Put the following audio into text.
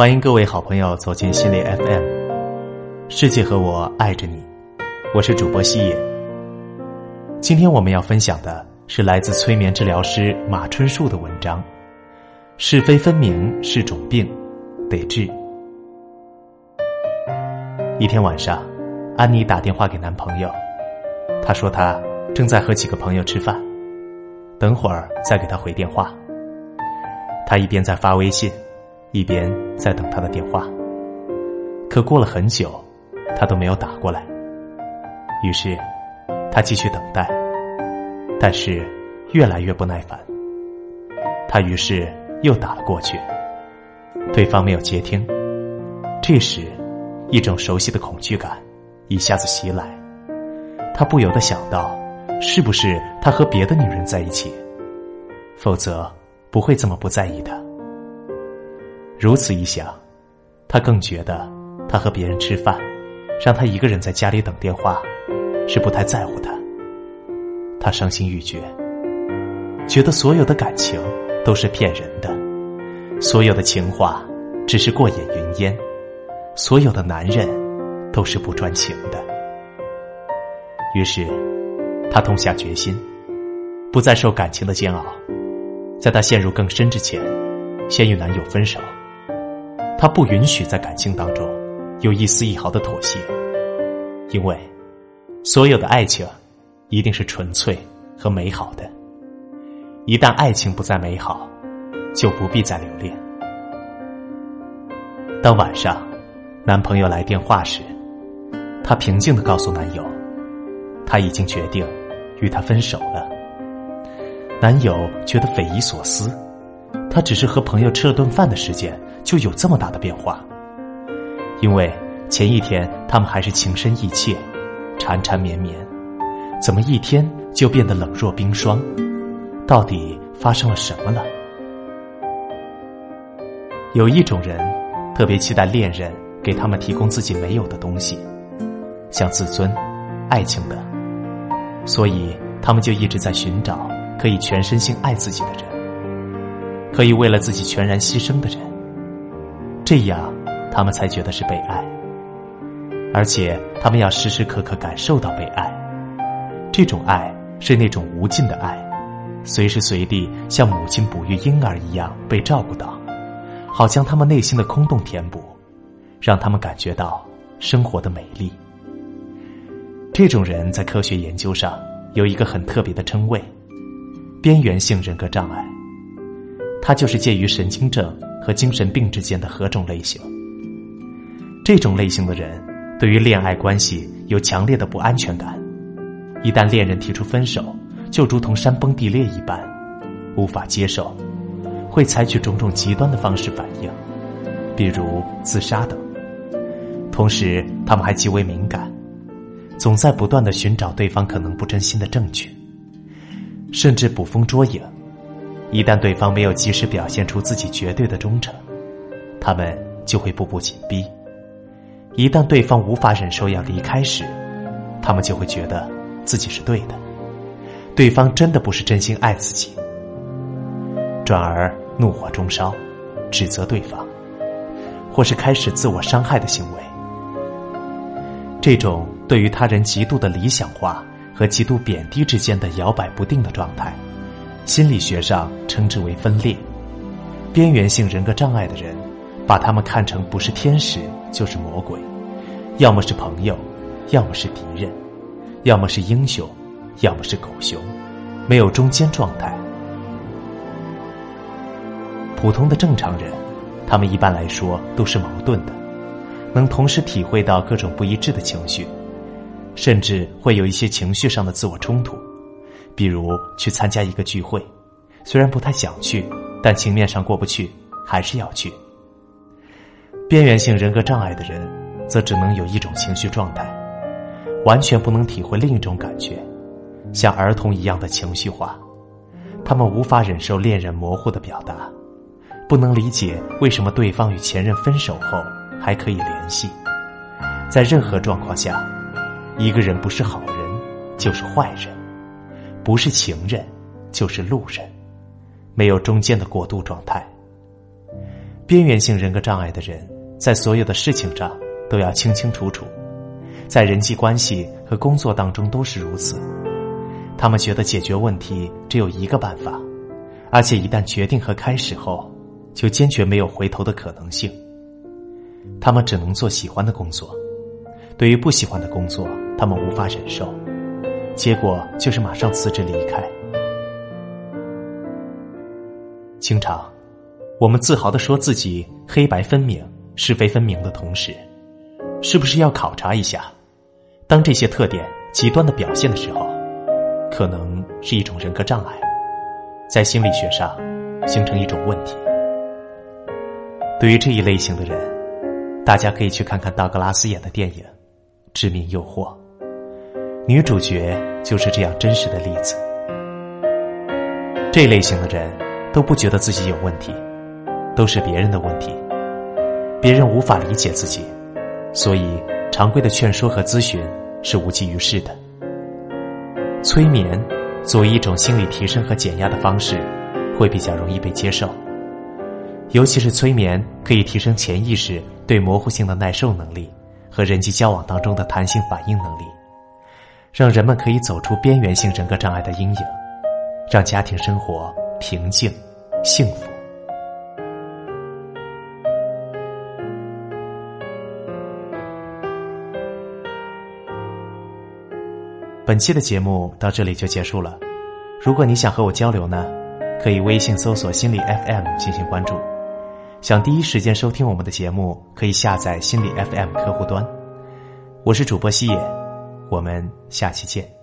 欢迎各位好朋友走进心理 FM，世界和我爱着你，我是主播西野。今天我们要分享的是来自催眠治疗师马春树的文章：是非分明是种病，得治。一天晚上，安妮打电话给男朋友，她说她正在和几个朋友吃饭，等会儿再给他回电话。他一边在发微信。一边在等他的电话，可过了很久，他都没有打过来。于是，他继续等待，但是越来越不耐烦。他于是又打了过去，对方没有接听。这时，一种熟悉的恐惧感一下子袭来，他不由得想到：是不是他和别的女人在一起？否则不会这么不在意的。如此一想，他更觉得他和别人吃饭，让他一个人在家里等电话，是不太在乎他。他伤心欲绝，觉得所有的感情都是骗人的，所有的情话只是过眼云烟，所有的男人都是不专情的。于是，他痛下决心，不再受感情的煎熬，在他陷入更深之前，先与男友分手。他不允许在感情当中有一丝一毫的妥协，因为所有的爱情一定是纯粹和美好的。一旦爱情不再美好，就不必再留恋。当晚上男朋友来电话时，她平静的告诉男友，她已经决定与他分手了。男友觉得匪夷所思，他只是和朋友吃了顿饭的时间。就有这么大的变化，因为前一天他们还是情深意切、缠缠绵绵，怎么一天就变得冷若冰霜？到底发生了什么了？有一种人特别期待恋人给他们提供自己没有的东西，像自尊、爱情等，所以他们就一直在寻找可以全身心爱自己的人，可以为了自己全然牺牲的人。这样，他们才觉得是被爱，而且他们要时时刻刻感受到被爱。这种爱是那种无尽的爱，随时随地像母亲哺育婴儿一样被照顾到，好将他们内心的空洞填补，让他们感觉到生活的美丽。这种人在科学研究上有一个很特别的称谓——边缘性人格障碍，它就是介于神经症。和精神病之间的何种类型？这种类型的人对于恋爱关系有强烈的不安全感，一旦恋人提出分手，就如同山崩地裂一般，无法接受，会采取种种极端的方式反应，比如自杀等。同时，他们还极为敏感，总在不断的寻找对方可能不真心的证据，甚至捕风捉影。一旦对方没有及时表现出自己绝对的忠诚，他们就会步步紧逼；一旦对方无法忍受要离开时，他们就会觉得自己是对的，对方真的不是真心爱自己，转而怒火中烧，指责对方，或是开始自我伤害的行为。这种对于他人极度的理想化和极度贬低之间的摇摆不定的状态。心理学上称之为分裂，边缘性人格障碍的人，把他们看成不是天使就是魔鬼，要么是朋友，要么是敌人，要么是英雄，要么是狗熊，没有中间状态。普通的正常人，他们一般来说都是矛盾的，能同时体会到各种不一致的情绪，甚至会有一些情绪上的自我冲突。比如去参加一个聚会，虽然不太想去，但情面上过不去，还是要去。边缘性人格障碍的人，则只能有一种情绪状态，完全不能体会另一种感觉，像儿童一样的情绪化。他们无法忍受恋人模糊的表达，不能理解为什么对方与前任分手后还可以联系。在任何状况下，一个人不是好人，就是坏人。不是情人，就是路人，没有中间的过渡状态。边缘性人格障碍的人，在所有的事情上都要清清楚楚，在人际关系和工作当中都是如此。他们觉得解决问题只有一个办法，而且一旦决定和开始后，就坚决没有回头的可能性。他们只能做喜欢的工作，对于不喜欢的工作，他们无法忍受，结果就是马上辞职离开。经常，我们自豪的说自己黑白分明、是非分明的同时，是不是要考察一下，当这些特点极端的表现的时候？可能是一种人格障碍，在心理学上形成一种问题。对于这一类型的人，大家可以去看看道格拉斯演的电影《致命诱惑》，女主角就是这样真实的例子。这类型的人都不觉得自己有问题，都是别人的问题，别人无法理解自己，所以常规的劝说和咨询是无济于事的。催眠作为一种心理提升和减压的方式，会比较容易被接受。尤其是催眠可以提升潜意识对模糊性的耐受能力和人际交往当中的弹性反应能力，让人们可以走出边缘性人格障碍的阴影，让家庭生活平静、幸福。本期的节目到这里就结束了。如果你想和我交流呢，可以微信搜索“心理 FM” 进行关注。想第一时间收听我们的节目，可以下载心理 FM 客户端。我是主播西野，我们下期见。